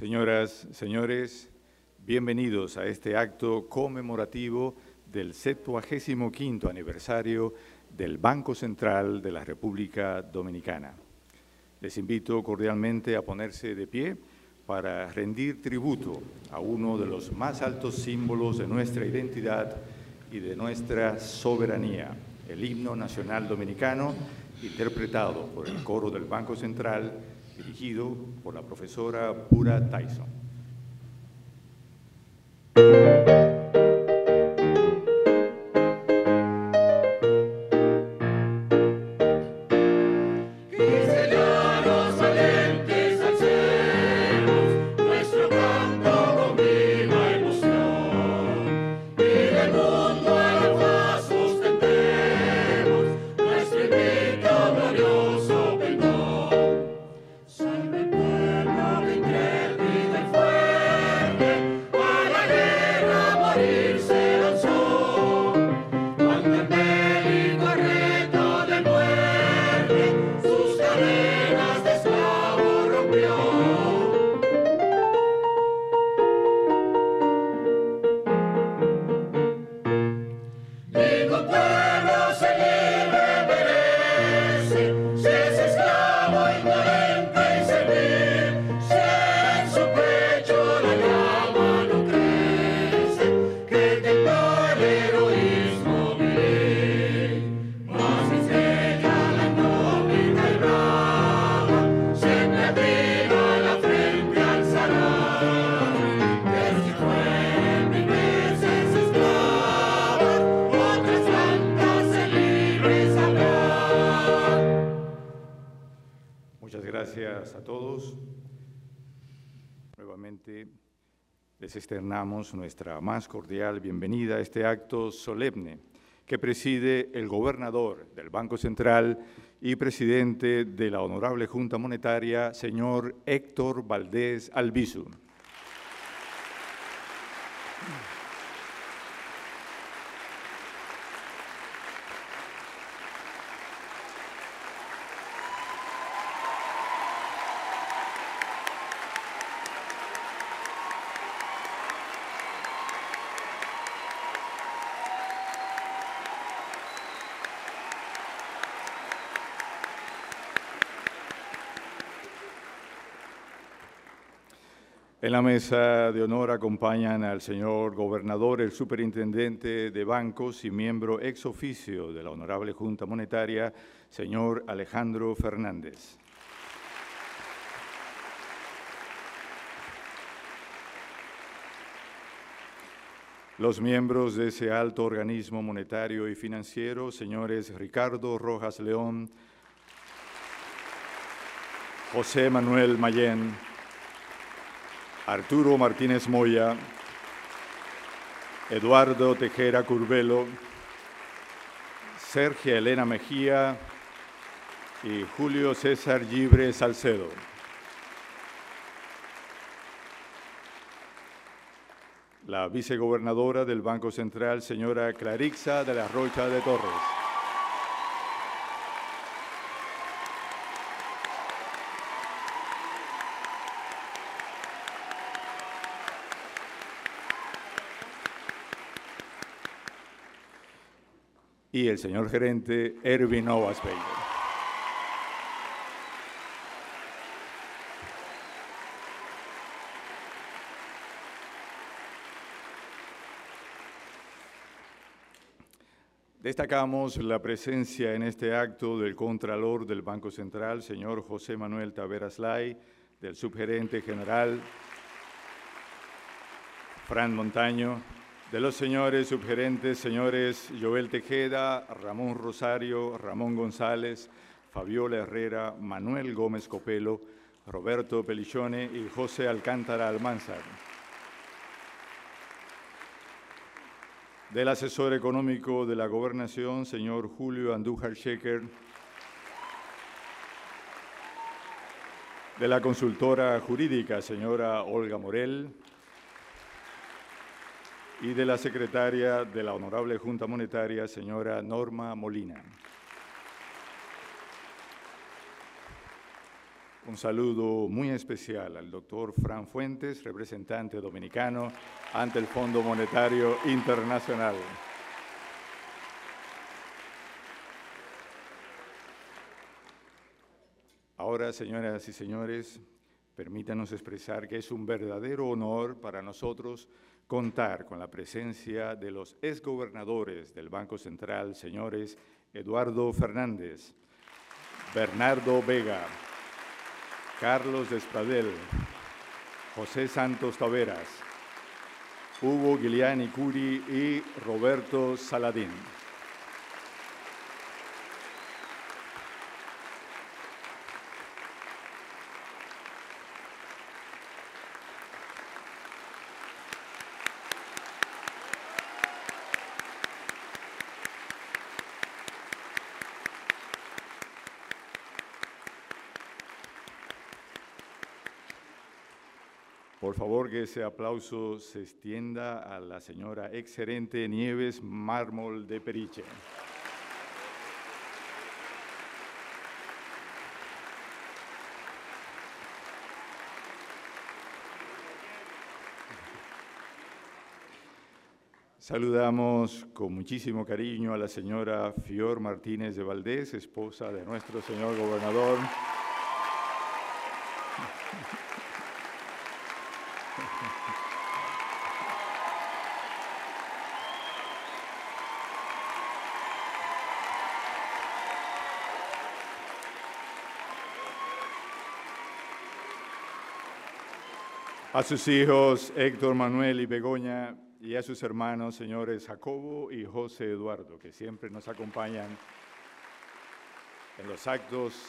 Señoras, señores, bienvenidos a este acto conmemorativo del 75 aniversario del Banco Central de la República Dominicana. Les invito cordialmente a ponerse de pie para rendir tributo a uno de los más altos símbolos de nuestra identidad y de nuestra soberanía, el himno nacional dominicano, interpretado por el coro del Banco Central, dirigido por la profesora Pura Tyson. Externamos nuestra más cordial bienvenida a este acto solemne que preside el gobernador del Banco Central y presidente de la Honorable Junta Monetaria, señor Héctor Valdés Albizu. En la mesa de honor acompañan al señor gobernador, el superintendente de bancos y miembro ex oficio de la Honorable Junta Monetaria, señor Alejandro Fernández. Los miembros de ese alto organismo monetario y financiero, señores Ricardo Rojas León, José Manuel Mayén, Arturo Martínez Moya, Eduardo Tejera Curbelo, Sergio Elena Mejía y Julio César Libre Salcedo. La vicegobernadora del Banco Central, señora Clarixa de la Rocha de Torres. Y el señor gerente Erwin Ovasbeyer. Destacamos la presencia en este acto del Contralor del Banco Central, señor José Manuel Taveras Lai, del subgerente general Fran Montaño, de los señores subgerentes, señores Joel Tejeda, Ramón Rosario, Ramón González, Fabiola Herrera, Manuel Gómez Copelo, Roberto Pelichone y José Alcántara Almanzar. Del asesor económico de la gobernación, señor Julio Andújar Sheker. De la consultora jurídica, señora Olga Morel y de la secretaria de la Honorable Junta Monetaria, señora Norma Molina. Un saludo muy especial al doctor Fran Fuentes, representante dominicano ante el Fondo Monetario Internacional. Ahora, señoras y señores, permítanos expresar que es un verdadero honor para nosotros contar con la presencia de los exgobernadores del Banco Central, señores Eduardo Fernández, Bernardo Vega, Carlos Despradel, José Santos Taveras, Hugo Guiliani Curi y Roberto Saladín. Por favor, que ese aplauso se extienda a la señora exgerente Nieves Mármol de Periche. Saludamos con muchísimo cariño a la señora Fior Martínez de Valdés, esposa de nuestro señor gobernador. A sus hijos Héctor Manuel y Begoña y a sus hermanos señores Jacobo y José Eduardo, que siempre nos acompañan en los actos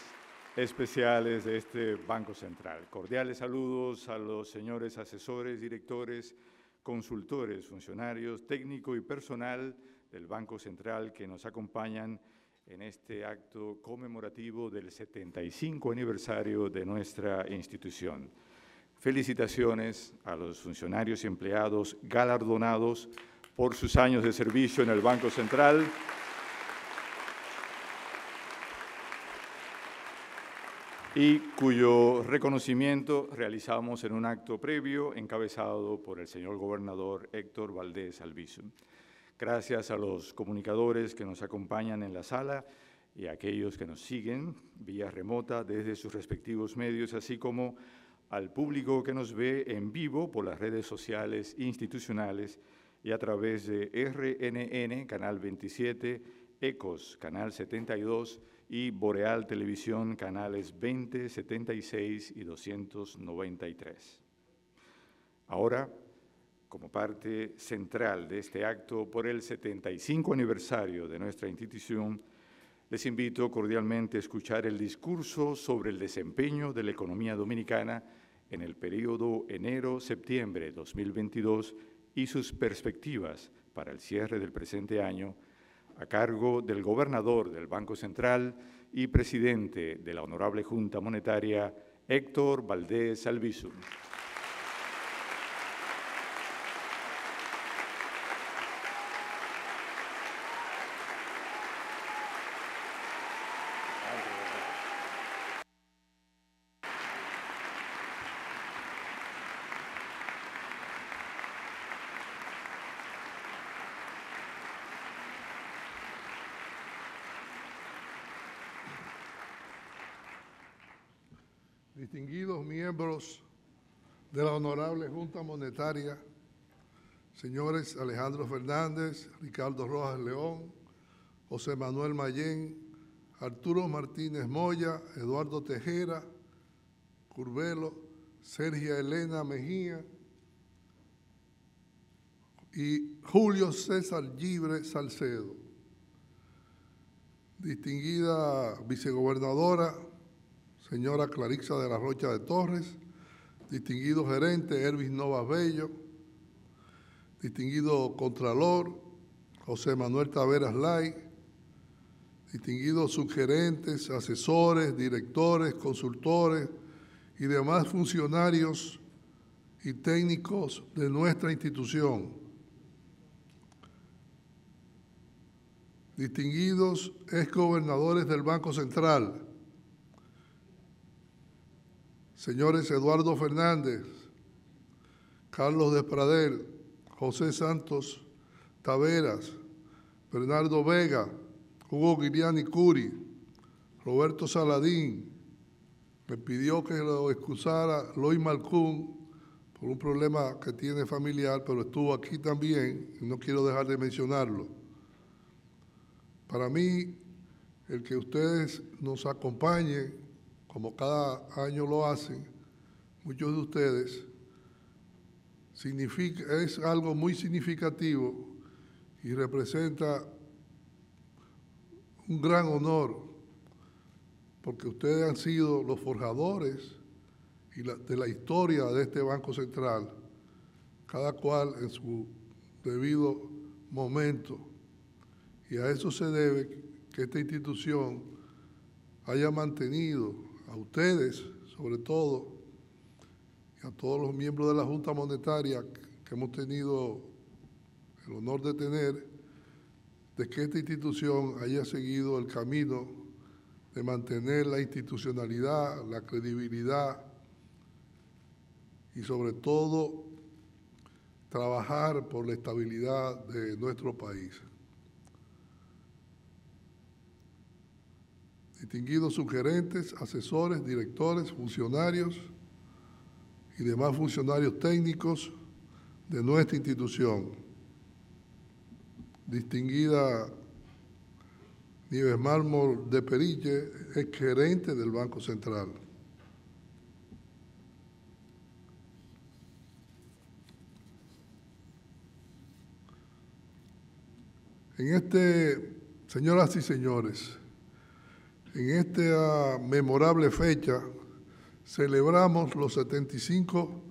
especiales de este Banco Central. Cordiales saludos a los señores asesores, directores, consultores, funcionarios, técnico y personal del Banco Central que nos acompañan en este acto conmemorativo del 75 aniversario de nuestra institución. Felicitaciones a los funcionarios y empleados galardonados por sus años de servicio en el Banco Central. y cuyo reconocimiento realizamos en un acto previo encabezado por el señor gobernador Héctor Valdés Albizu. Gracias a los comunicadores que nos acompañan en la sala y a aquellos que nos siguen vía remota desde sus respectivos medios, así como al público que nos ve en vivo por las redes sociales institucionales y a través de RNN, Canal 27, ECOS, Canal 72 y Boreal Televisión, canales 20, 76 y 293. Ahora, como parte central de este acto por el 75 aniversario de nuestra institución, les invito cordialmente a escuchar el discurso sobre el desempeño de la economía dominicana en el periodo enero-septiembre 2022 y sus perspectivas para el cierre del presente año, a cargo del gobernador del Banco Central y presidente de la Honorable Junta Monetaria, Héctor Valdés Albizu. distinguidos miembros de la Honorable Junta Monetaria, señores Alejandro Fernández, Ricardo Rojas León, José Manuel Mayén, Arturo Martínez Moya, Eduardo Tejera, Curvelo, Sergia Elena Mejía y Julio César Libre Salcedo. Distinguida vicegobernadora señora Clarixa de la Rocha de Torres, distinguido gerente Ervis Novas Bello, distinguido Contralor José Manuel Taveras Lai, distinguidos subgerentes, asesores, directores, consultores y demás funcionarios y técnicos de nuestra institución. Distinguidos exgobernadores del Banco Central, señores Eduardo Fernández, Carlos Despradel, José Santos Taveras, Bernardo Vega, Hugo Guiliani Curi, Roberto Saladín, me pidió que lo excusara Loy Malcún por un problema que tiene familiar, pero estuvo aquí también y no quiero dejar de mencionarlo. Para mí, el que ustedes nos acompañen, como cada año lo hacen, muchos de ustedes, es algo muy significativo y representa un gran honor, porque ustedes han sido los forjadores de la historia de este Banco Central, cada cual en su debido momento. Y a eso se debe que esta institución haya mantenido a ustedes, sobre todo, y a todos los miembros de la Junta Monetaria que hemos tenido el honor de tener, de que esta institución haya seguido el camino de mantener la institucionalidad, la credibilidad y sobre todo trabajar por la estabilidad de nuestro país. Distinguidos sugerentes, asesores, directores, funcionarios y demás funcionarios técnicos de nuestra institución distinguida Nieves Mármol de Perille, es gerente del Banco Central. En este, señoras y señores, en esta memorable fecha celebramos los 75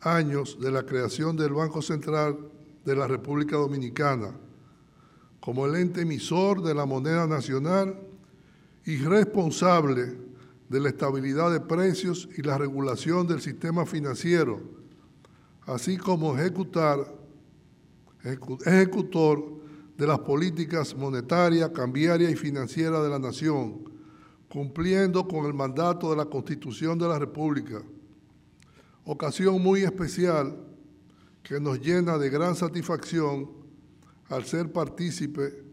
años de la creación del Banco Central de la República Dominicana como el ente emisor de la moneda nacional y responsable de la estabilidad de precios y la regulación del sistema financiero, así como ejecutor de las políticas monetaria, cambiaria y financiera de la nación, cumpliendo con el mandato de la Constitución de la República. Ocasión muy especial que nos llena de gran satisfacción al ser partícipe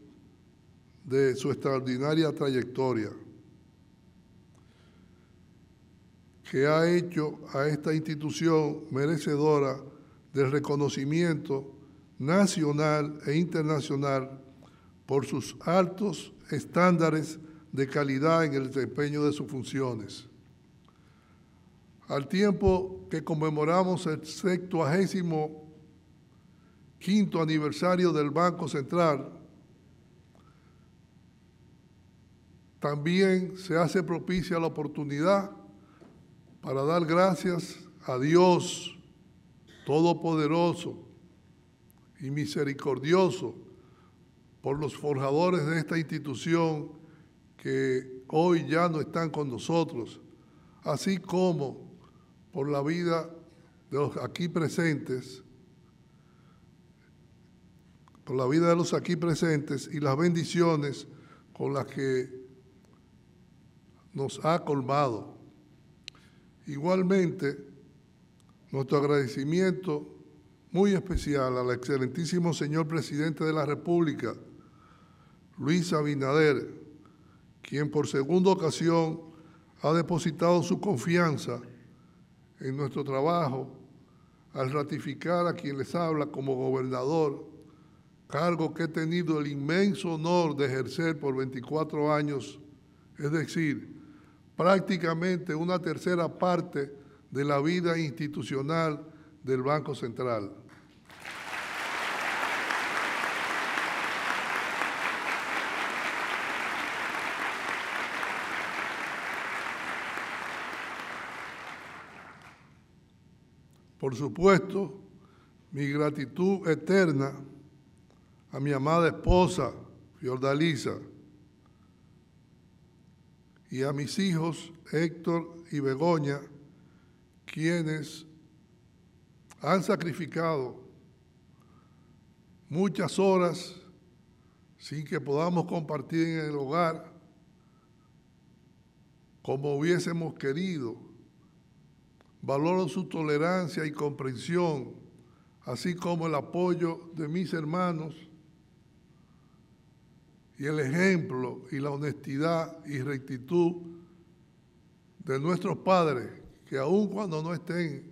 de su extraordinaria trayectoria, que ha hecho a esta institución merecedora del reconocimiento nacional e internacional por sus altos estándares de calidad en el desempeño de sus funciones. Al tiempo que conmemoramos el sextuagésimo quinto aniversario del Banco Central, también se hace propicia la oportunidad para dar gracias a Dios Todopoderoso y Misericordioso por los forjadores de esta institución que hoy ya no están con nosotros, así como por la vida de los aquí presentes por la vida de los aquí presentes y las bendiciones con las que nos ha colmado. Igualmente, nuestro agradecimiento muy especial al excelentísimo señor presidente de la República, Luis Abinader, quien por segunda ocasión ha depositado su confianza en nuestro trabajo al ratificar a quien les habla como gobernador cargo que he tenido el inmenso honor de ejercer por 24 años, es decir, prácticamente una tercera parte de la vida institucional del Banco Central. Por supuesto, mi gratitud eterna a mi amada esposa, Fiordalisa, y a mis hijos, Héctor y Begoña, quienes han sacrificado muchas horas sin que podamos compartir en el hogar como hubiésemos querido Valoro su tolerancia y comprensión, así como el apoyo de mis hermanos y el ejemplo y la honestidad y rectitud de nuestros padres, que aun cuando no estén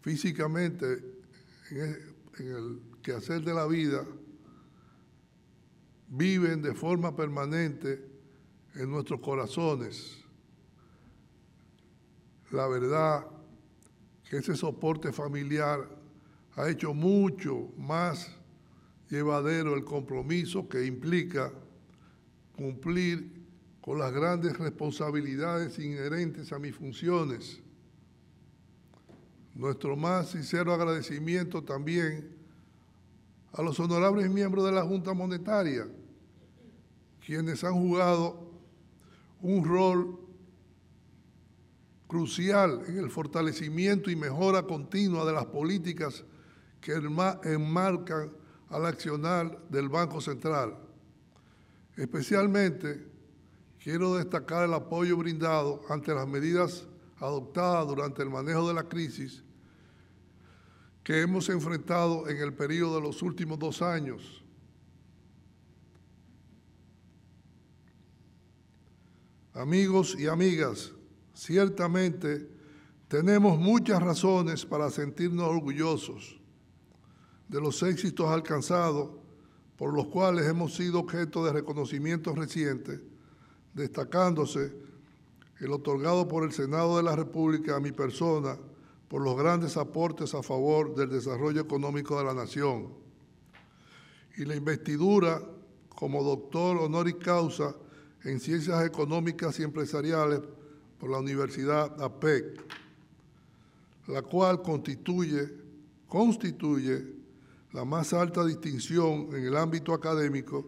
físicamente en el quehacer de la vida, viven de forma permanente en nuestros corazones. La verdad que ese soporte familiar ha hecho mucho más llevadero el compromiso que implica cumplir con las grandes responsabilidades inherentes a mis funciones. Nuestro más sincero agradecimiento también a los honorables miembros de la Junta Monetaria, quienes han jugado un rol crucial en el fortalecimiento y mejora continua de las políticas que enmarcan al accionar del Banco Central. Especialmente quiero destacar el apoyo brindado ante las medidas adoptadas durante el manejo de la crisis que hemos enfrentado en el periodo de los últimos dos años. Amigos y amigas, ciertamente tenemos muchas razones para sentirnos orgullosos de los éxitos alcanzados por los cuales hemos sido objeto de reconocimientos recientes, destacándose el otorgado por el Senado de la República a mi persona por los grandes aportes a favor del desarrollo económico de la nación. Y la investidura como doctor honoris causa en Ciencias Económicas y Empresariales por la Universidad APEC, la cual constituye, constituye la más alta distinción en el ámbito académico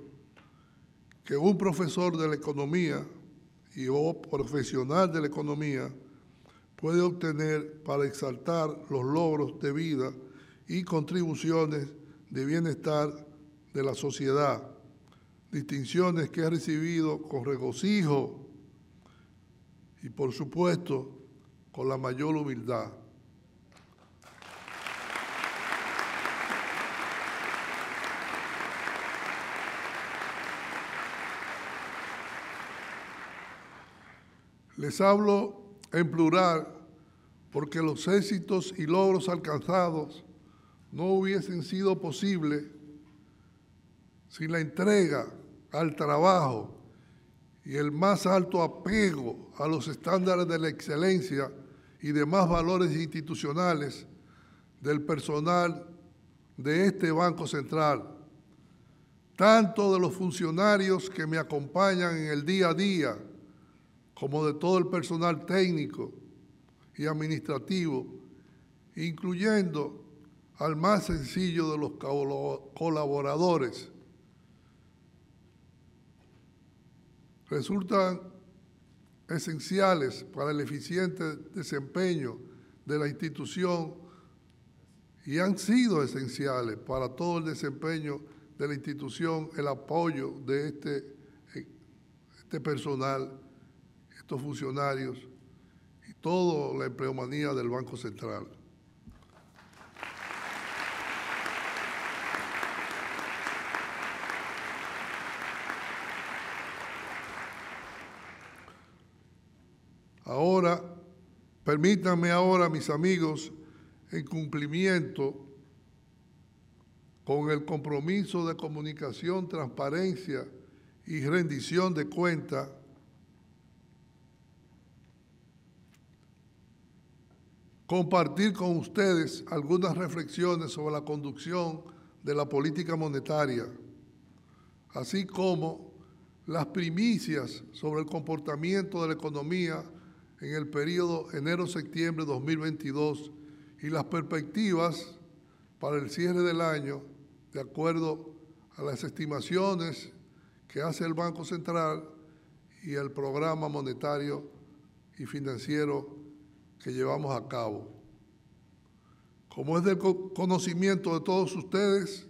que un profesor de la economía y o profesional de la economía puede obtener para exaltar los logros de vida y contribuciones de bienestar de la sociedad, distinciones que ha recibido con regocijo y por supuesto con la mayor humildad. Les hablo en plural porque los éxitos y logros alcanzados no hubiesen sido posibles sin la entrega al trabajo y el más alto apego a los estándares de la excelencia y demás valores institucionales del personal de este Banco Central, tanto de los funcionarios que me acompañan en el día a día, como de todo el personal técnico y administrativo, incluyendo al más sencillo de los colaboradores. Resultan esenciales para el eficiente desempeño de la institución y han sido esenciales para todo el desempeño de la institución, el apoyo de este, este personal estos funcionarios y toda la empleomanía del Banco Central. Ahora, permítanme ahora, mis amigos, en cumplimiento con el compromiso de comunicación, transparencia y rendición de cuentas compartir con ustedes algunas reflexiones sobre la conducción de la política monetaria, así como las primicias sobre el comportamiento de la economía en el periodo enero-septiembre 2022 y las perspectivas para el cierre del año de acuerdo a las estimaciones que hace el Banco Central y el programa monetario y financiero que llevamos a cabo. Como es del conocimiento de todos ustedes,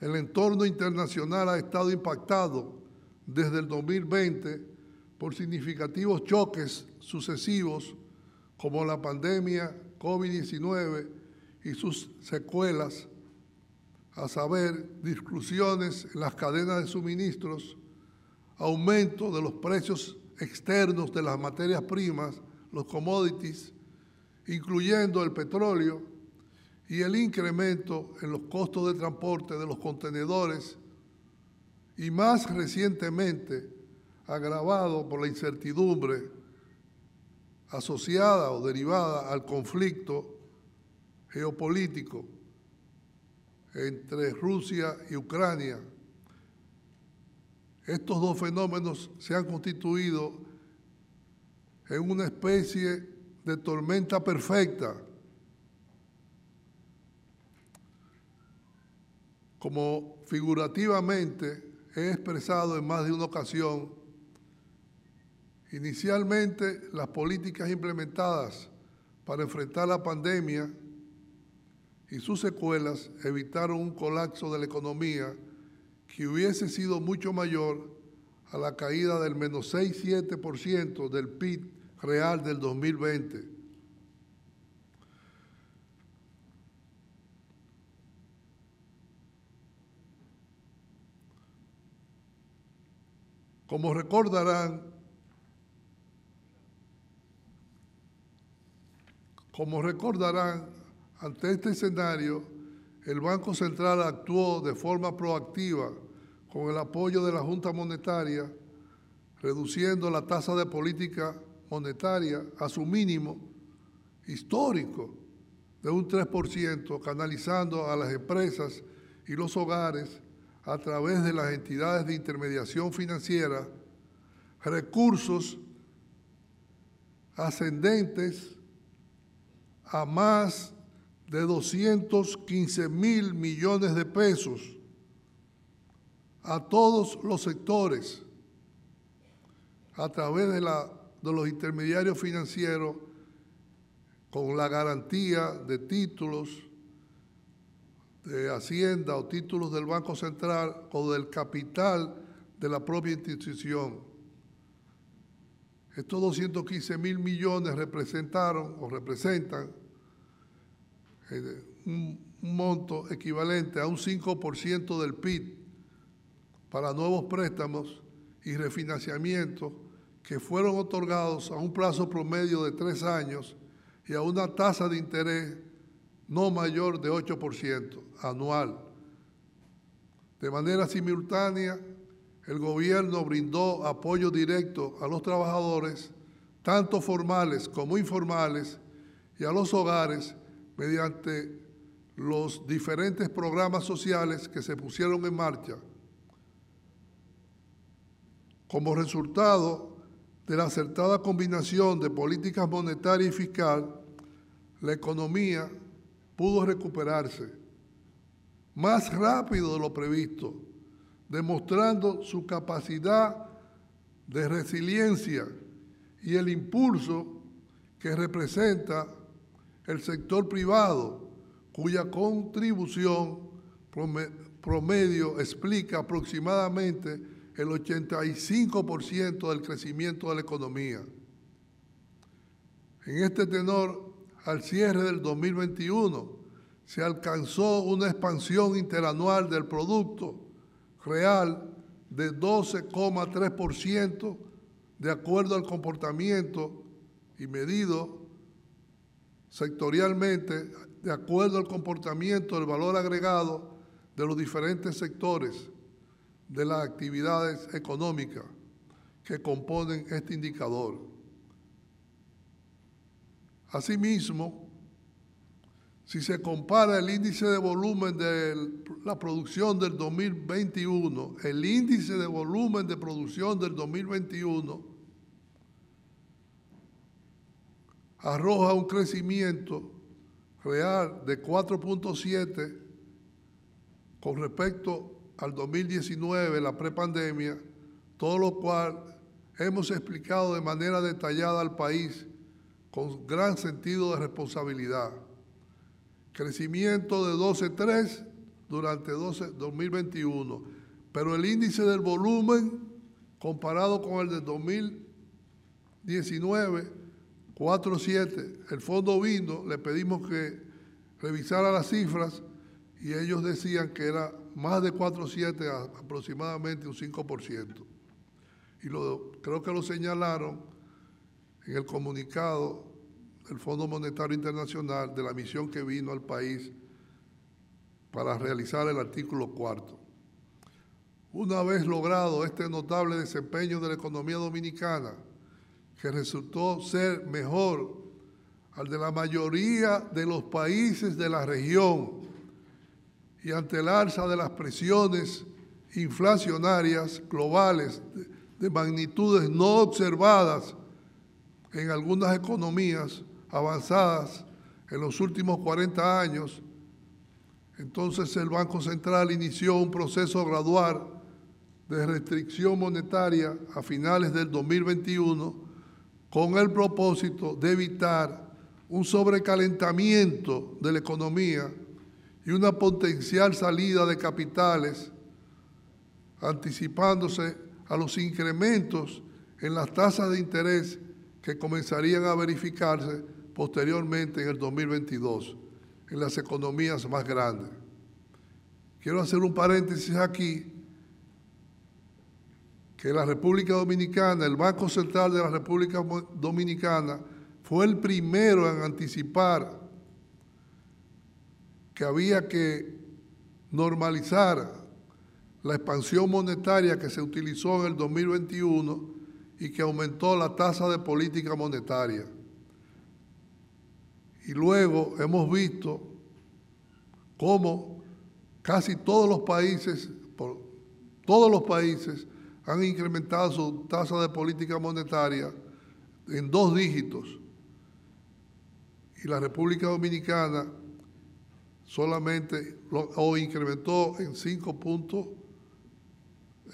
el entorno internacional ha estado impactado desde el 2020 por significativos choques sucesivos como la pandemia COVID-19 y sus secuelas, a saber, discusiones en las cadenas de suministros, aumento de los precios externos de las materias primas, los commodities, incluyendo el petróleo, y el incremento en los costos de transporte de los contenedores, y más recientemente agravado por la incertidumbre asociada o derivada al conflicto geopolítico entre Rusia y Ucrania. Estos dos fenómenos se han constituido en una especie de tormenta perfecta, como figurativamente he expresado en más de una ocasión, inicialmente las políticas implementadas para enfrentar la pandemia y sus secuelas evitaron un colapso de la economía que hubiese sido mucho mayor a la caída del menos 6-7% del PIB real del 2020. Como recordarán, como recordarán, ante este escenario, el Banco Central actuó de forma proactiva con el apoyo de la Junta Monetaria, reduciendo la tasa de política monetaria a su mínimo histórico de un 3%, canalizando a las empresas y los hogares a través de las entidades de intermediación financiera recursos ascendentes a más de 215 mil millones de pesos a todos los sectores a través de, la, de los intermediarios financieros con la garantía de títulos de Hacienda o títulos del Banco Central o del capital de la propia institución. Estos 215 mil millones representaron o representan un, un monto equivalente a un 5% del PIB para nuevos préstamos y refinanciamientos que fueron otorgados a un plazo promedio de tres años y a una tasa de interés no mayor de 8% anual. De manera simultánea, el gobierno brindó apoyo directo a los trabajadores, tanto formales como informales, y a los hogares mediante los diferentes programas sociales que se pusieron en marcha. Como resultado de la acertada combinación de políticas monetaria y fiscal, la economía pudo recuperarse más rápido de lo previsto, demostrando su capacidad de resiliencia y el impulso que representa el sector privado, cuya contribución promedio explica aproximadamente el 85% del crecimiento de la economía. En este tenor, al cierre del 2021 se alcanzó una expansión interanual del Producto Real de 12,3% de acuerdo al comportamiento y medido sectorialmente de acuerdo al comportamiento del valor agregado de los diferentes sectores de las actividades económicas que componen este indicador. Asimismo, si se compara el índice de volumen de la producción del 2021, el índice de volumen de producción del 2021 arroja un crecimiento real de 4.7 con respecto al 2019, la prepandemia, todo lo cual hemos explicado de manera detallada al país con gran sentido de responsabilidad. Crecimiento de 12.3 durante 2021, pero el índice del volumen comparado con el de 2000, 19, 4.7, el fondo vino, le pedimos que revisara las cifras y ellos decían que era más de 4.7, aproximadamente un 5%. Y lo, creo que lo señalaron en el comunicado del Fondo Monetario Internacional de la misión que vino al país para realizar el artículo cuarto. Una vez logrado este notable desempeño de la economía dominicana, que resultó ser mejor al de la mayoría de los países de la región, y ante el alza de las presiones inflacionarias globales de, magnitudes no observadas en algunas economías avanzadas en los últimos 40 años, entonces el Banco Central inició un proceso gradual de restricción monetaria a finales del 2021 con el propósito de evitar un sobrecalentamiento de la economía y una potencial salida de capitales, anticipándose a los incrementos en las tasas de interés que comenzarían a verificarse posteriormente en el 2022 en las economías más grandes. Quiero hacer un paréntesis aquí, que la República Dominicana, el Banco Central de la República Dominicana, fue el primero en anticipar que había que normalizar la expansión monetaria que se utilizó en el 2021 y que aumentó la tasa de política monetaria. Y luego hemos visto cómo casi todos los países, todos los países han incrementado su tasa de política monetaria en dos dígitos. Y la República Dominicana solamente o incrementó en 5.3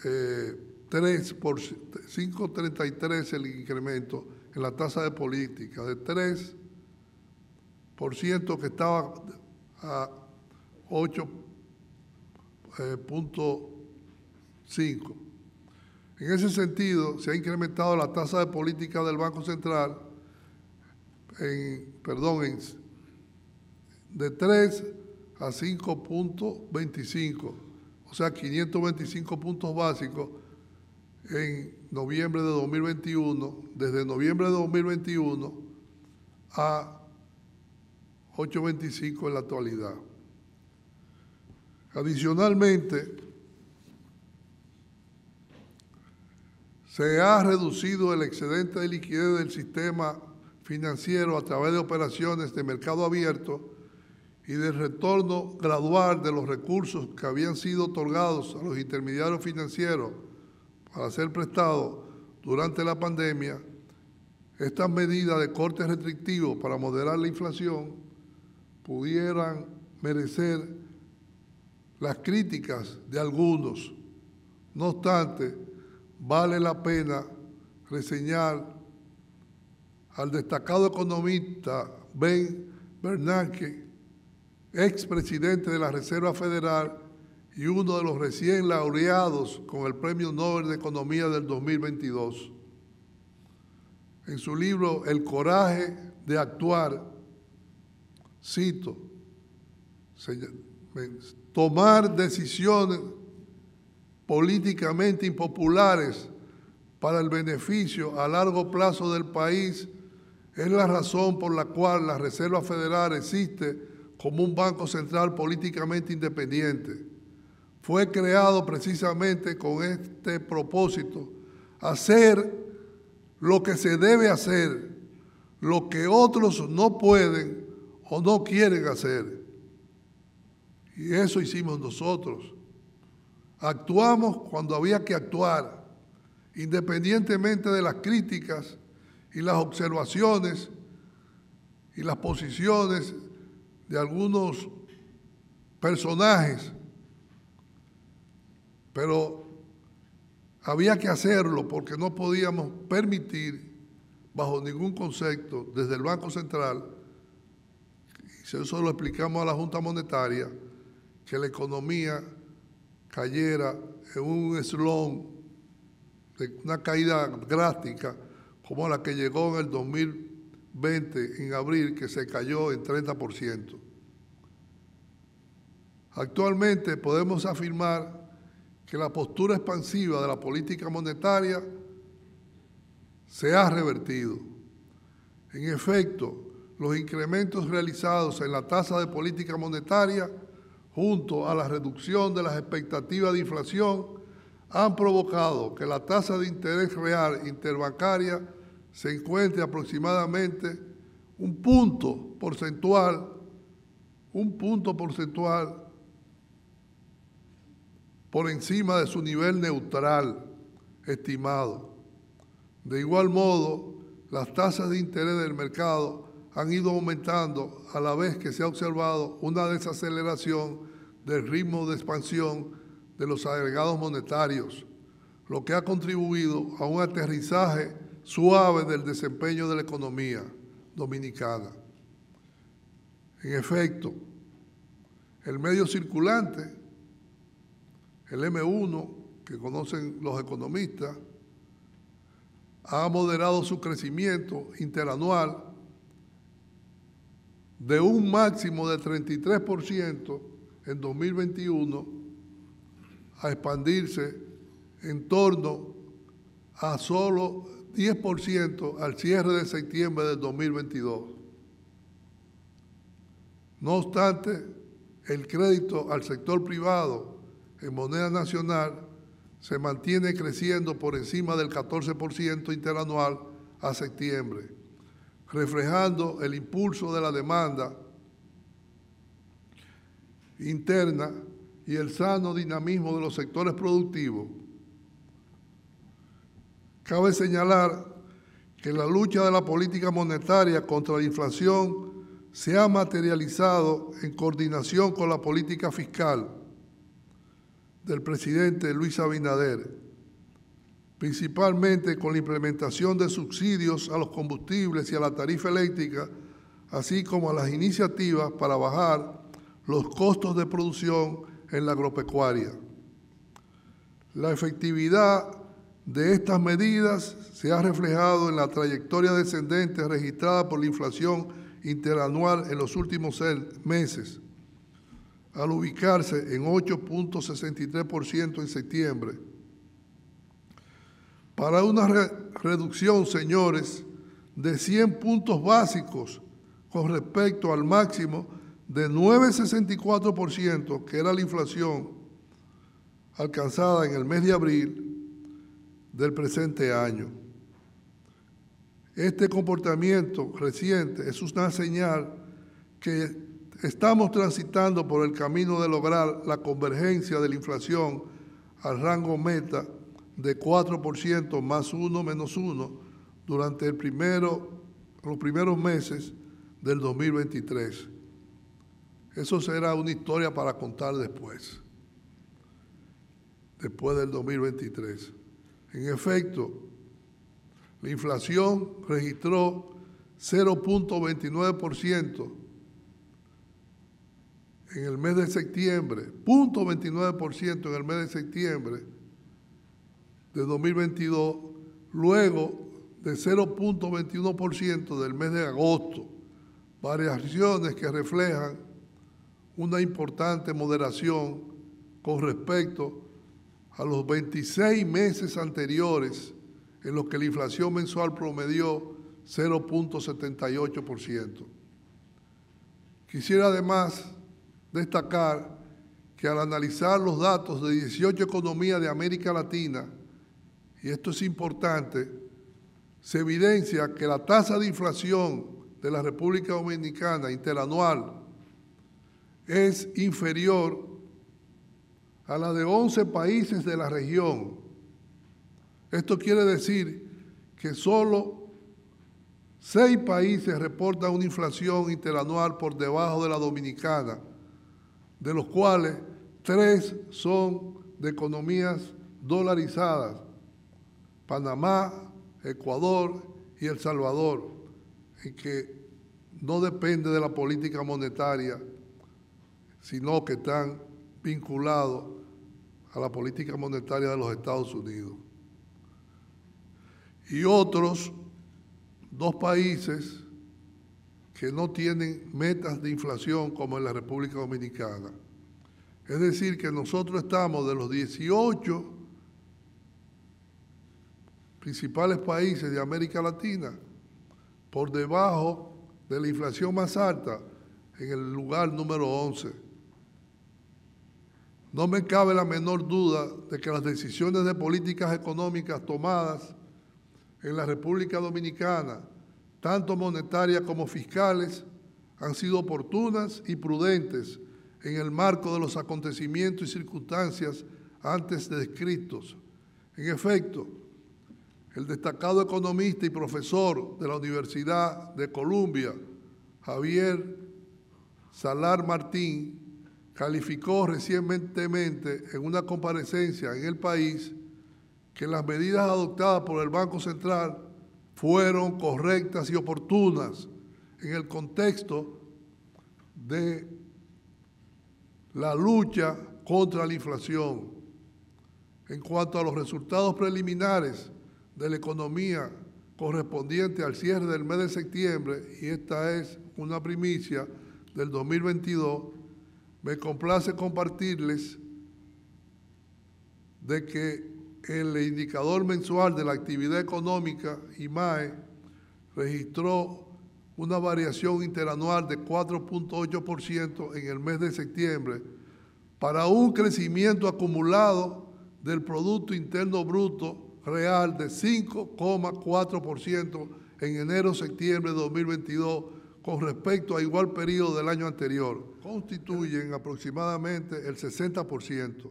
eh, 5.33 el incremento en la tasa de política de 3 que estaba a 8.5. En ese sentido, se ha incrementado la tasa de política del Banco Central en, perdón, en, de 3 a 5.25, o sea, 525 puntos básicos en noviembre de 2021, desde noviembre de 2021 a 8.25 en la actualidad. Adicionalmente, se ha reducido el excedente de liquidez del sistema financiero a través de operaciones de mercado abierto y del retorno gradual de los recursos que habían sido otorgados a los intermediarios financieros para ser prestados durante la pandemia, estas medidas de corte restrictivo para moderar la inflación pudieran merecer las críticas de algunos. No obstante, vale la pena reseñar al destacado economista Ben Bernanke, expresidente de la Reserva Federal y uno de los recién laureados con el Premio Nobel de Economía del 2022. En su libro El coraje de actuar, cito, tomar decisiones políticamente impopulares para el beneficio a largo plazo del país es la razón por la cual la Reserva Federal existe como un banco central políticamente independiente. Fue creado precisamente con este propósito, hacer lo que se debe hacer, lo que otros no pueden o no quieren hacer. Y eso hicimos nosotros. Actuamos cuando había que actuar, independientemente de las críticas y las observaciones y las posiciones de algunos personajes. Pero había que hacerlo porque no podíamos permitir, bajo ningún concepto, desde el Banco Central, si eso lo explicamos a la Junta Monetaria, que la economía cayera en un eslón una caída drástica como la que llegó en el 2020, en abril, que se cayó en 30%. Actualmente podemos afirmar que la postura expansiva de la política monetaria se ha revertido. En efecto, los incrementos realizados en la tasa de política monetaria, junto a la reducción de las expectativas de inflación, han provocado que la tasa de interés real interbancaria se encuentre aproximadamente un punto porcentual, un punto porcentual por encima de su nivel neutral estimado. De igual modo, las tasas de interés del mercado han ido aumentando a la vez que se ha observado una desaceleración del ritmo de expansión de los agregados monetarios, lo que ha contribuido a un aterrizaje suave del desempeño de la economía dominicana. En efecto, el medio circulante, el M1, que conocen los economistas, ha moderado su crecimiento interanual de un máximo de 33% en 2021 a expandirse en torno a solo 10% al cierre de septiembre del 2022. No obstante, el crédito al sector privado en moneda nacional se mantiene creciendo por encima del 14% interanual a septiembre reflejando el impulso de la demanda interna y el sano dinamismo de los sectores productivos. Cabe señalar que la lucha de la política monetaria contra la inflación se ha materializado en coordinación con la política fiscal del presidente Luis Abinader principalmente con la implementación de subsidios a los combustibles y a la tarifa eléctrica, así como a las iniciativas para bajar los costos de producción en la agropecuaria. La efectividad de estas medidas se ha reflejado en la trayectoria descendente registrada por la inflación interanual en los últimos meses, al ubicarse en 8.63% en septiembre para una reducción, señores, de 100 puntos básicos con respecto al máximo de 9,64%, que era la inflación alcanzada en el mes de abril del presente año. Este comportamiento reciente es una señal que estamos transitando por el camino de lograr la convergencia de la inflación al rango meta de 4% más 1 menos 1 durante los primeros meses del 2023. Eso será una historia para contar después, después del 2023. En efecto, la inflación registró 0.29% en el mes de septiembre, 0.29% en el mes de septiembre de 2022, luego de 0.21% del mes de agosto, variaciones que reflejan una importante moderación con respecto a los 26 meses anteriores en los que la inflación mensual promedió 0.78%. Quisiera además destacar que al analizar los datos de 18 economías de América Latina, y esto es importante, se evidencia que la tasa de inflación de la República Dominicana interanual es inferior a la de 11 países de la región. Esto quiere decir que solo seis países reportan una inflación interanual por debajo de la dominicana, de los cuales tres son de economías dolarizadas Panamá, Ecuador y El Salvador, en que no depende de la política monetaria, sino que están vinculados a la política monetaria de los Estados Unidos. Y otros dos países que no tienen metas de inflación como en la República Dominicana. Es decir, que nosotros estamos de los 18 principales países de América Latina por debajo de la inflación más alta en el lugar número 11. No me cabe la menor duda de que las decisiones de políticas económicas tomadas en la República Dominicana, tanto monetarias como fiscales, han sido oportunas y prudentes en el marco de los acontecimientos y circunstancias antes descritos. En efecto, el destacado economista y profesor de la Universidad de Columbia, Javier Salar Martín, calificó recientemente en una comparecencia en el país que las medidas adoptadas por el Banco Central fueron correctas y oportunas en el contexto de la lucha contra la inflación. En cuanto a los resultados preliminares de la economía correspondiente al cierre del mes de septiembre, y esta es una primicia del 2022, me complace compartirles de que el indicador mensual de la actividad económica, IMAE, registró una variación interanual de 4.8% en el mes de septiembre para un crecimiento acumulado del Producto Interno Bruto real de 5,4% en enero-septiembre de 2022 con respecto a igual periodo del año anterior, constituyen aproximadamente el 60%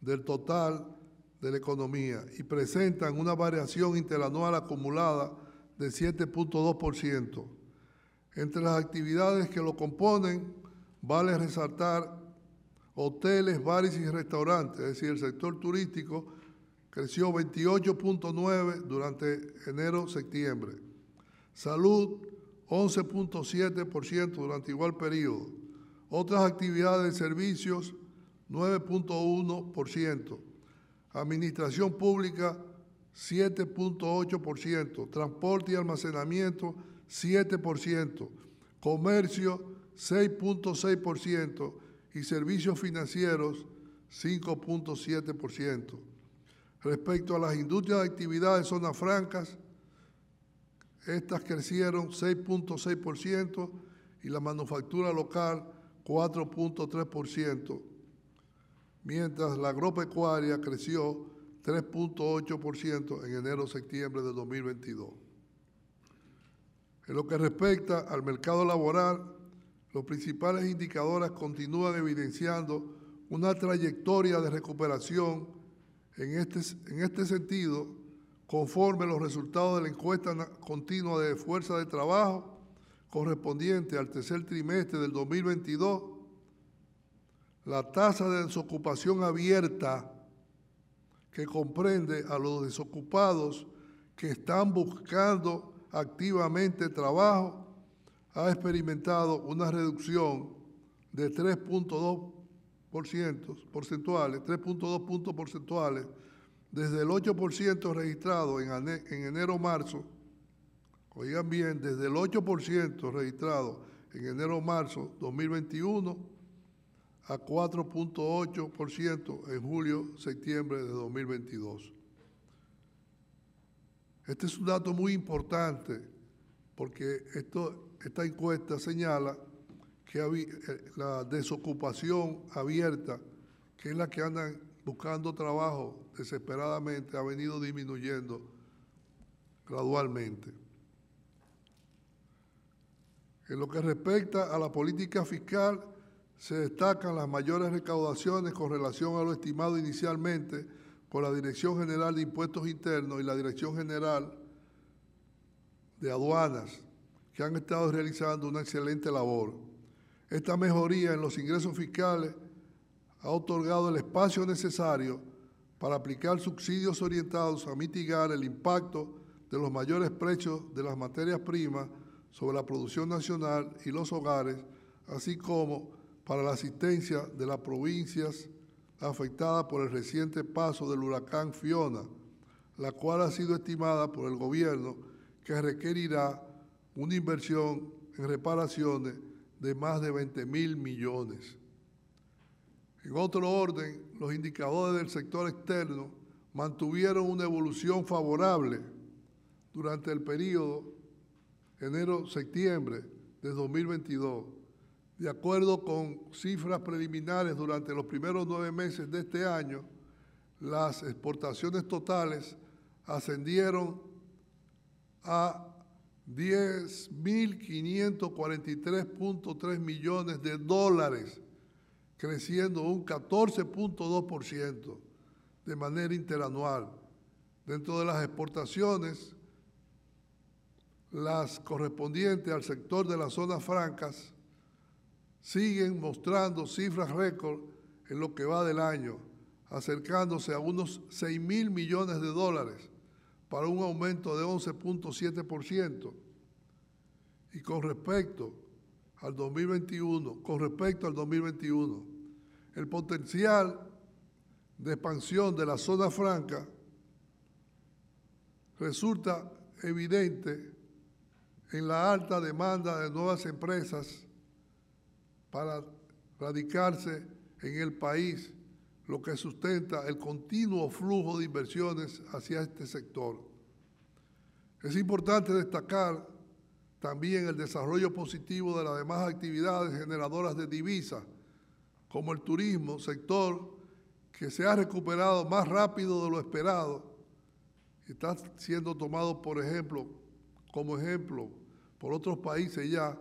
del total de la economía y presentan una variación interanual acumulada de 7.2%. Entre las actividades que lo componen, vale resaltar hoteles, bares y restaurantes, es decir, el sector turístico creció 28.9 durante enero-septiembre. Salud 11.7% durante igual periodo. Otras actividades de servicios, 9.1%. Administración pública, 7.8%. Transporte y almacenamiento, 7%. Comercio, 6.6%. Y servicios financieros, 5.7%. Respecto a las industrias de actividades zonas francas, estas crecieron 6.6% y la manufactura local 4.3%, mientras la agropecuaria creció 3.8% en enero-septiembre de 2022. En lo que respecta al mercado laboral, los principales indicadores continúan evidenciando una trayectoria de recuperación en este, en este sentido conforme los resultados de la encuesta continua de fuerza de trabajo correspondiente al tercer trimestre del 2022, la tasa de desocupación abierta que comprende a los desocupados que están buscando activamente trabajo, ha experimentado una reducción de 3.2 porcentuales, 3.2 puntos porcentuales desde el 8% registrado en enero-marzo, oigan bien, desde el 8% registrado en enero-marzo 2021 a 4.8% en julio-septiembre de 2022. Este es un dato muy importante porque esta encuesta señala que eh, la desocupación abierta, que es la que andan buscando trabajo desesperadamente ha venido disminuyendo gradualmente. En lo que respecta a la política fiscal, se destacan las mayores recaudaciones con relación a lo estimado inicialmente por la Dirección General de Impuestos Internos y la Dirección General de Aduanas, que han estado realizando una excelente labor. Esta mejoría en los ingresos fiscales ha otorgado el espacio necesario para aplicar subsidios orientados a mitigar el impacto de los mayores precios de las materias primas sobre la producción nacional y los hogares, así como para la asistencia de las provincias afectadas por el reciente paso del huracán Fiona, la cual ha sido estimada por el gobierno que requerirá una inversión en reparaciones de más de 20 mil millones. En otro orden, los indicadores del sector externo mantuvieron una evolución favorable durante el periodo enero-septiembre de 2022. De acuerdo con cifras preliminares durante los primeros nueve meses de este año, las exportaciones totales ascendieron a 10.543.3 millones de dólares, creciendo un 14.2% de manera interanual. Dentro de las exportaciones, las correspondientes al sector de las zonas francas siguen mostrando cifras récord en lo que va del año, acercándose a unos 6 mil millones de dólares para un aumento de 11.7%. Y con respecto al 2021, con respecto al 2021, el potencial de expansión de la zona franca resulta evidente en la alta demanda de nuevas empresas para radicarse en el país, lo que sustenta el continuo flujo de inversiones hacia este sector. Es importante destacar también el desarrollo positivo de las demás actividades generadoras de divisas, como el turismo, sector que se ha recuperado más rápido de lo esperado, está siendo tomado, por ejemplo, como ejemplo, por otros países ya,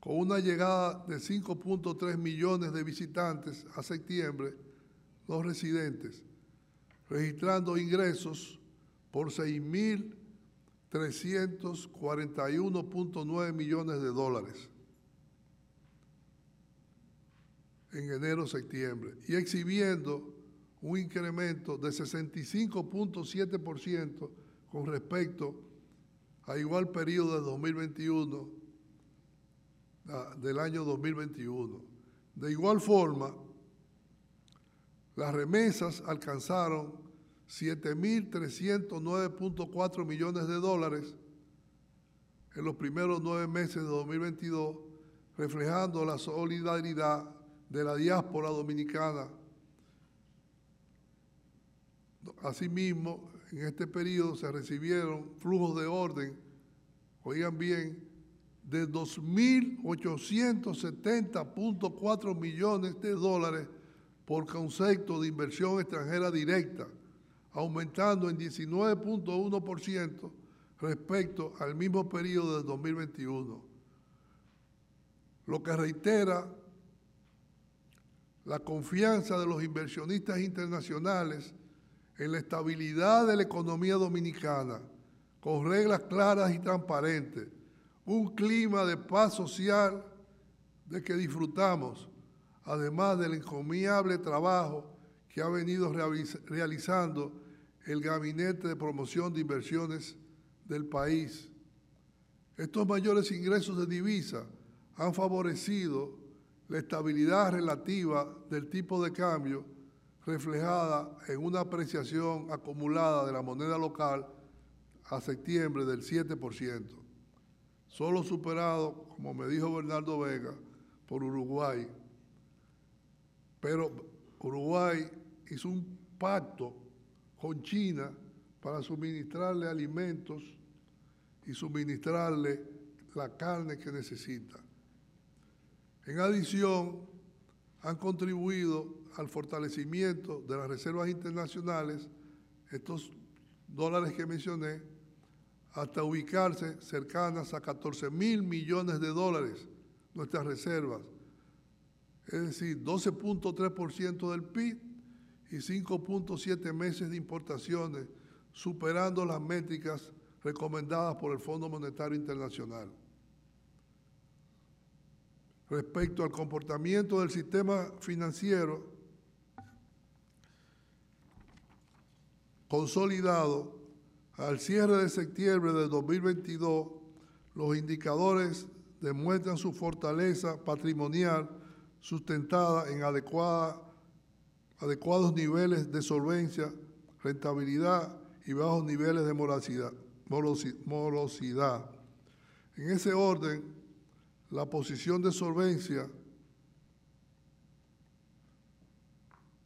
con una llegada de 5.3 millones de visitantes a septiembre, los residentes, registrando ingresos por 6.341.9 millones de dólares en enero-septiembre y exhibiendo un incremento de 65.7% con respecto a igual periodo de 2021, del año 2021. De igual forma, las remesas alcanzaron 7.309.4 millones de dólares en los primeros nueve meses de 2022, reflejando la solidaridad de la diáspora dominicana. Asimismo, en este periodo se recibieron flujos de orden, oigan bien, de 2.870.4 millones de dólares por concepto de inversión extranjera directa, aumentando en 19.1% respecto al mismo periodo de 2021, lo que reitera la confianza de los inversionistas internacionales en la estabilidad de la economía dominicana, con reglas claras y transparentes, un clima de paz social de que disfrutamos, además del encomiable trabajo que ha venido realizando el Gabinete de Promoción de Inversiones del país. Estos mayores ingresos de divisa han favorecido la estabilidad relativa del tipo de cambio reflejada en una apreciación acumulada de la moneda local a septiembre del 7%, solo superado, como me dijo Bernardo Vega, por Uruguay. Pero Uruguay hizo un pacto con China para suministrarle alimentos y suministrarle la carne que necesita. En adición, han contribuido al fortalecimiento de las reservas internacionales, estos dólares que mencioné, hasta ubicarse cercanas a 14 mil millones de dólares nuestras reservas, es decir, 12.3% del PIB y 5.7 meses de importaciones, superando las métricas recomendadas por el Fondo Monetario Internacional. Respecto al comportamiento del sistema financiero, consolidado, al cierre de septiembre de 2022, los indicadores demuestran su fortaleza patrimonial sustentada en adecuados niveles de solvencia, rentabilidad y bajos niveles de morosidad. morosidad. En ese orden, la posición de solvencia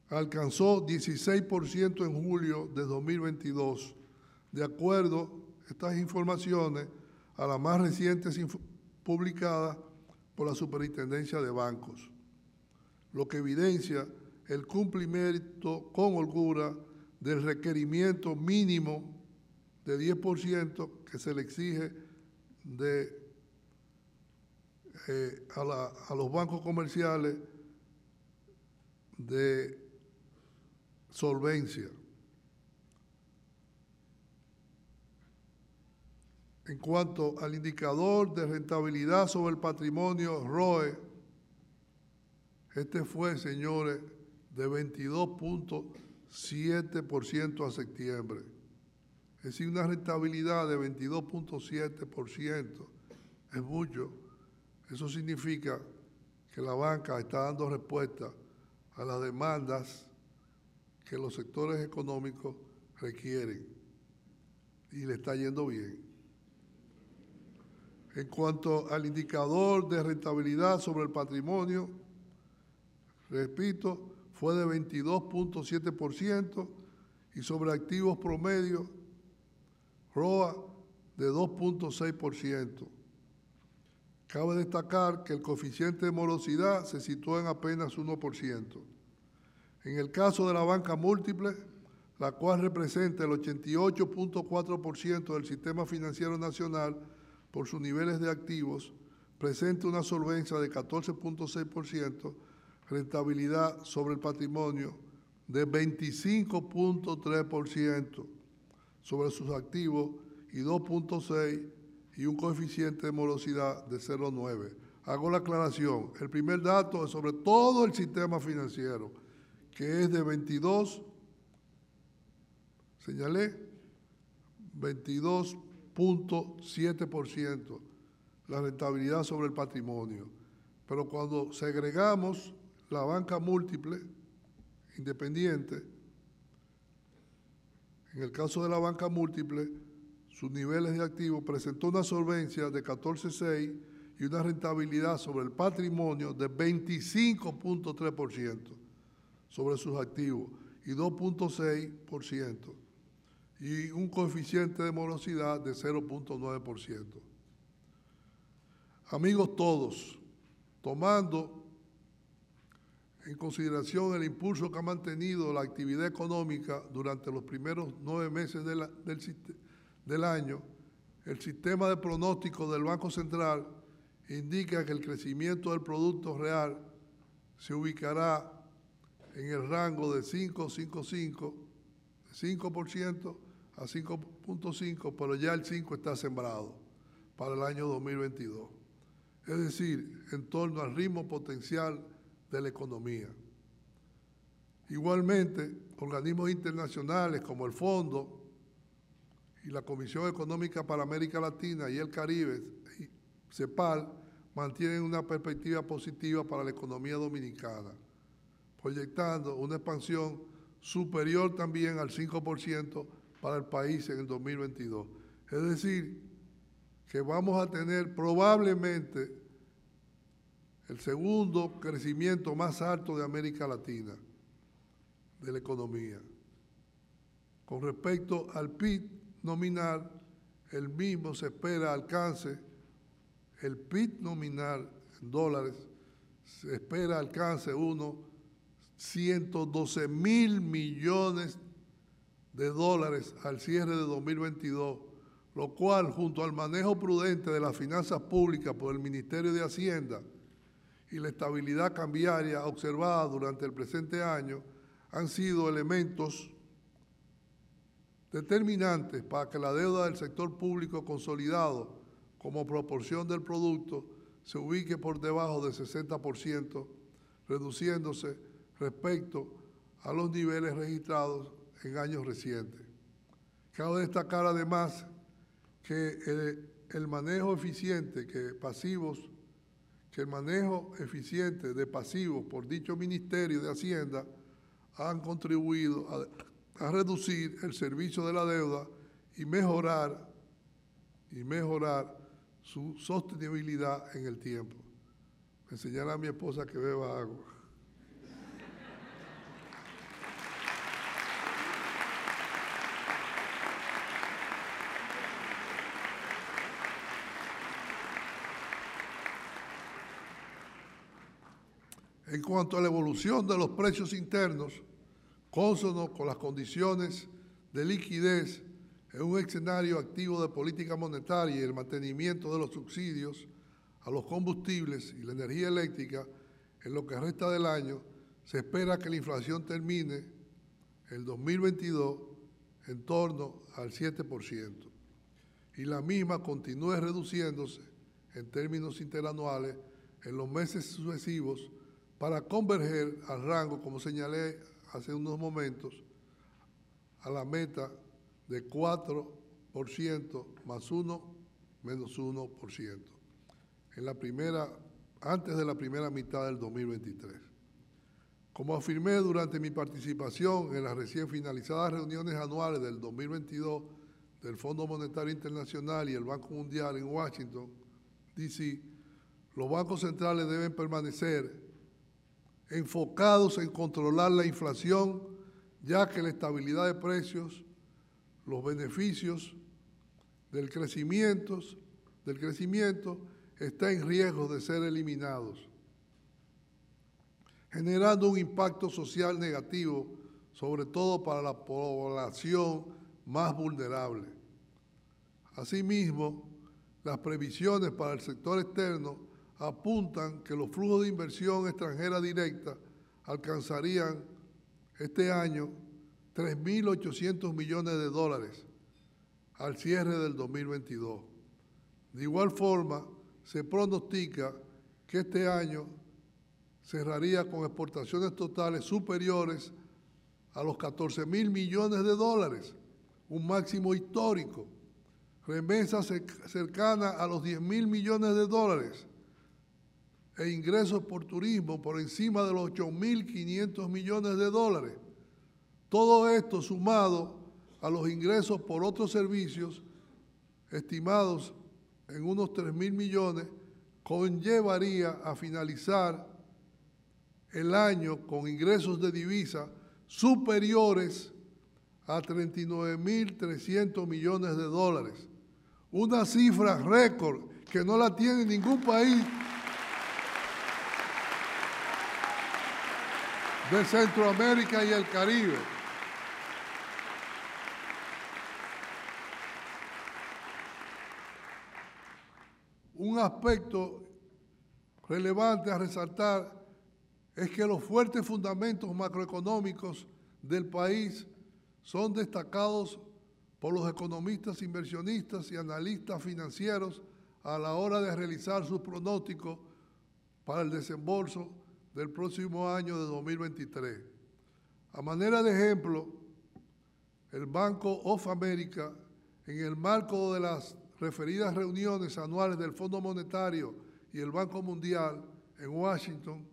alcanzó 16% en julio de 2022, de acuerdo a estas informaciones a las más recientes publicadas por la Superintendencia de Bancos, lo que evidencia el cumplimiento con holgura del requerimiento mínimo de 10% que se le exige de, eh, a, a los bancos comerciales de solvencia. En cuanto al indicador de rentabilidad sobre el patrimonio ROE, este fue, señores, de 22.7% a septiembre. Es decir, una rentabilidad de 22.7% es mucho. Eso significa que la banca está dando respuesta a las demandas que los sectores económicos requieren y le está yendo bien. En cuanto al indicador de rentabilidad sobre el patrimonio, repito, fue de 22.7% y sobre activos promedio, ROA de 2.6%. Cabe destacar que el coeficiente de morosidad se sitúa en apenas 1%. En el caso de la banca múltiple, la cual representa el 88.4% del sistema financiero nacional por sus niveles de activos, presenta una solvencia de 14.6%, rentabilidad sobre el patrimonio de 25.3% sobre sus activos y 2.6% y un coeficiente de morosidad de 0.9. Hago la aclaración. El primer dato es sobre todo el sistema financiero que es de 22, señalé, 22.7% la rentabilidad sobre el patrimonio. Pero cuando segregamos la banca múltiple, independiente, en el caso de la banca múltiple, sus niveles de activos presentó una solvencia de 14.6 y una rentabilidad sobre el patrimonio de 25.3% sobre sus activos y 2.6% y un coeficiente de morosidad de 0.9%. Amigos todos, tomando en consideración el impulso que ha mantenido la actividad económica durante los primeros nueve meses del, año, el sistema de pronóstico del Banco Central indica que el crecimiento del Producto Real se ubicará en el rango de 5,55, 5% a 5.5, pero ya el 5 está sembrado para el año 2022. Es decir, en torno al ritmo potencial de la economía. Igualmente, organismos internacionales como el Fondo y la Comisión Económica para América Latina y el Caribe, CEPAL, mantienen una perspectiva positiva para la economía dominicana proyectando una expansión superior también al 5% para el país en el 2022. Es decir, que vamos a tener probablemente el segundo crecimiento más alto de América Latina de la economía. Con respecto al PIB nominal, el mismo se espera alcance, el PIB nominal en dólares se espera alcance uno 112 mil millones de dólares al cierre de 2022, lo cual junto al manejo prudente de las finanzas públicas por el Ministerio de Hacienda y la estabilidad cambiaria observada durante el presente año, han sido elementos determinantes para que la deuda del sector público consolidado como proporción del producto se ubique por debajo del 60%, reduciéndose respecto a los niveles registrados en años recientes. Cabe destacar además que el, manejo eficiente que pasivos, el manejo eficiente de pasivos por dicho Ministerio de Hacienda han contribuido a, reducir el servicio de la deuda y mejorar y mejorar su sostenibilidad en el tiempo. Me a mi esposa que beba agua. En cuanto a la evolución de los precios internos, consono con las condiciones de liquidez en un escenario activo de política monetaria y el mantenimiento de los subsidios a los combustibles y la energía eléctrica en lo que resta del año, se espera que la inflación termine el 2022 en torno al 7% y la misma continúe reduciéndose en términos interanuales en los meses sucesivos para converger al rango, como señalé hace unos momentos, a la meta de 4% más 1 menos 1% en la primera, antes de la primera mitad del 2023. Como afirmé durante mi participación en las recién finalizadas reuniones anuales del 2022 del Fondo Monetario Internacional y el Banco Mundial en Washington, D.C., los bancos centrales deben permanecer enfocados en controlar la inflación, ya que la estabilidad de precios, los beneficios del crecimiento, del crecimiento está en riesgo de ser eliminados, generando un impacto social negativo, sobre todo para la población más vulnerable. Asimismo, las previsiones para el sector externo apuntan que los flujos de inversión extranjera directa alcanzarían este año 3.800 millones de dólares al cierre del 2022. De igual forma, se pronostica que este año cerraría con exportaciones totales superiores a los 14 mil millones de dólares, un máximo histórico, remesas cercanas a los 10 mil millones de dólares, e ingresos por turismo por encima de los 8.500 millones de dólares. Todo esto sumado a los ingresos por otros servicios estimados en unos 3.000 millones, conllevaría a finalizar el año con ingresos de divisa superiores a 39.300 millones de dólares. Una cifra récord que no la tiene ningún país de Centroamérica y el Caribe. Un aspecto relevante a resaltar es que los fuertes fundamentos macroeconómicos del país son destacados por los economistas inversionistas y analistas financieros a la hora de realizar sus pronósticos para el desembolso del próximo año de 2023. A manera de ejemplo, el Banco of America, en el marco de las referidas reuniones anuales del Fondo Monetario y el Banco Mundial en Washington,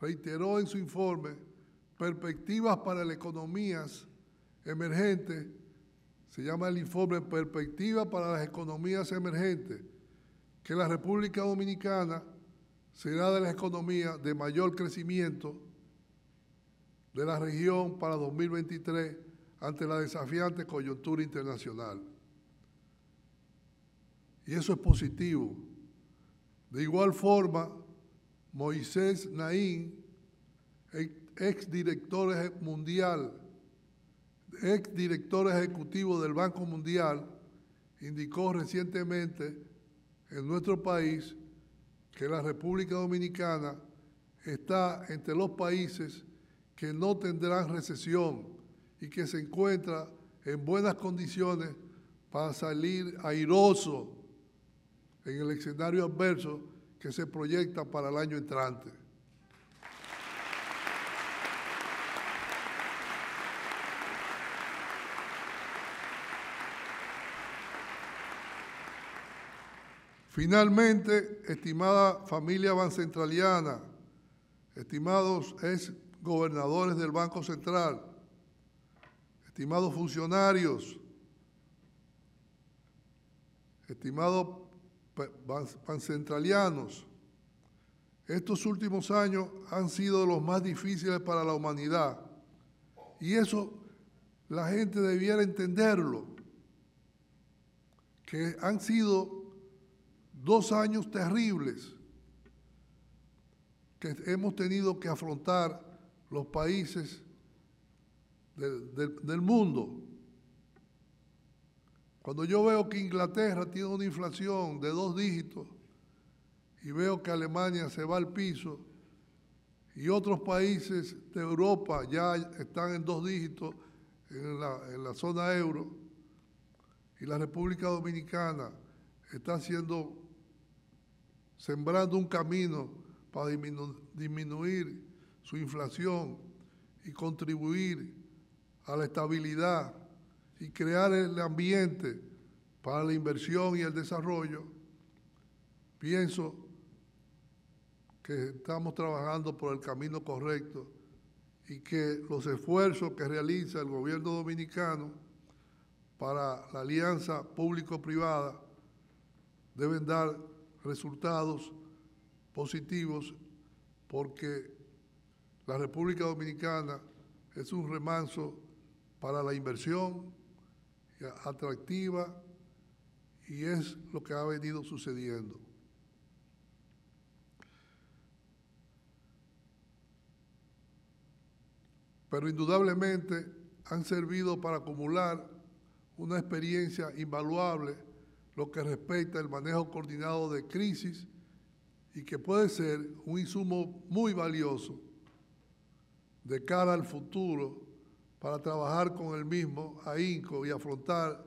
reiteró en su informe perspectivas para las economías emergentes, se llama el informe Perspectiva para las Economías Emergentes, que la República Dominicana será de la economía de mayor crecimiento de la región para 2023 ante la desafiante coyuntura internacional. Y eso es positivo. De igual forma, Moisés Naín, ex director mundial, ex director ejecutivo del Banco Mundial, indicó recientemente en nuestro país que la República Dominicana está entre los países que no tendrán recesión y que se encuentra en buenas condiciones para salir airoso en el escenario adverso que se proyecta para el año entrante. Finalmente, estimada familia bancentraliana, estimados ex gobernadores del Banco Central, estimados funcionarios, estimados pancentralianos, estos últimos años han sido los más difíciles para la humanidad. Y eso la gente debiera entenderlo, que han sido dos años terribles que hemos tenido que afrontar los países del, mundo. Cuando yo veo que Inglaterra tiene una inflación de dos dígitos y veo que Alemania se va al piso y otros países de Europa ya están en dos dígitos en la, en la zona euro y la República Dominicana está haciendo, sembrando un camino para disminuir su inflación y contribuir a la estabilidad y crear el ambiente para la inversión y el desarrollo, pienso que estamos trabajando por el camino correcto y que los esfuerzos que realiza el gobierno dominicano para la alianza público-privada deben dar resultados positivos porque la República Dominicana es un remanso para la inversión atractiva y es lo que ha venido sucediendo. Pero indudablemente han servido para acumular una experiencia invaluable lo que respecta al manejo coordinado de crisis y que puede ser un insumo muy valioso de cara al futuro para trabajar con el mismo ahínco y afrontar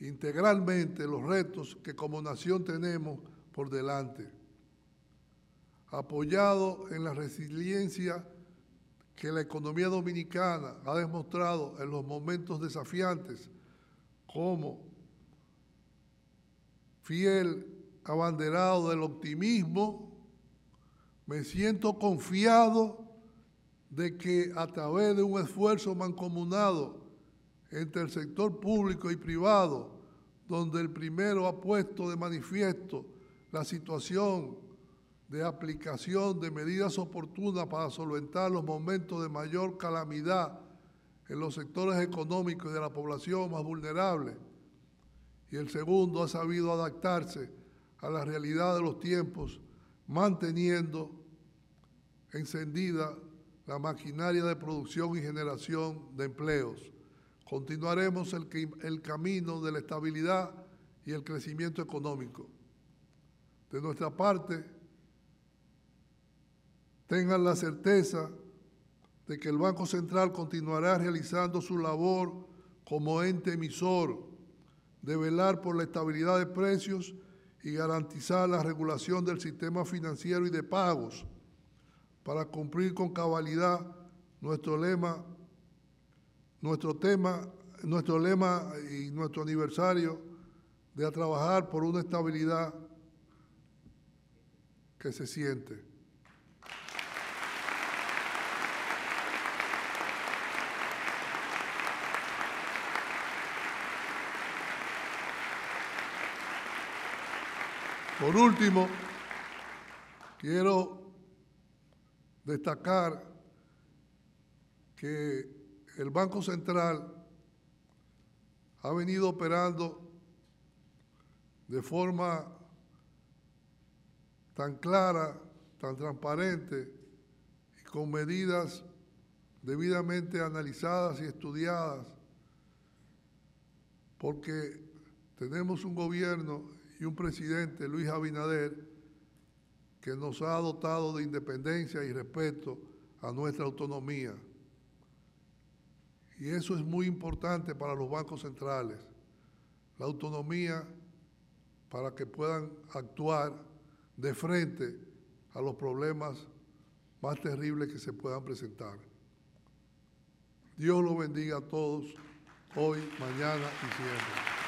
integralmente los retos que como nación tenemos por delante. Apoyado en la resiliencia que la economía dominicana ha demostrado en los momentos desafiantes, como fiel abanderado del optimismo, me siento confiado de que a través de un esfuerzo mancomunado entre el sector público y privado, donde el primero ha puesto de manifiesto la situación de aplicación de medidas oportunas para solventar los momentos de mayor calamidad en los sectores económicos y de la población más vulnerable. Y el segundo ha sabido adaptarse a la realidad de los tiempos, manteniendo encendida la maquinaria de producción y generación de empleos. Continuaremos el, camino de la estabilidad y el crecimiento económico. De nuestra parte, tengan la certeza de que el Banco Central continuará realizando su labor como ente emisor, de velar por la estabilidad de precios y garantizar la regulación del sistema financiero y de pagos, para cumplir con cabalidad nuestro lema, nuestro tema, nuestro lema y nuestro aniversario de trabajar por una estabilidad que se siente. Por último, quiero destacar que el Banco Central ha venido operando de forma tan clara, tan transparente y con medidas debidamente analizadas y estudiadas, porque tenemos un gobierno y un presidente, Luis Abinader, que nos ha dotado de independencia y respeto a nuestra autonomía. Y eso es muy importante para los bancos centrales, la autonomía para que puedan actuar de frente a los problemas más terribles que se puedan presentar. Dios los bendiga a todos, hoy, mañana y siempre.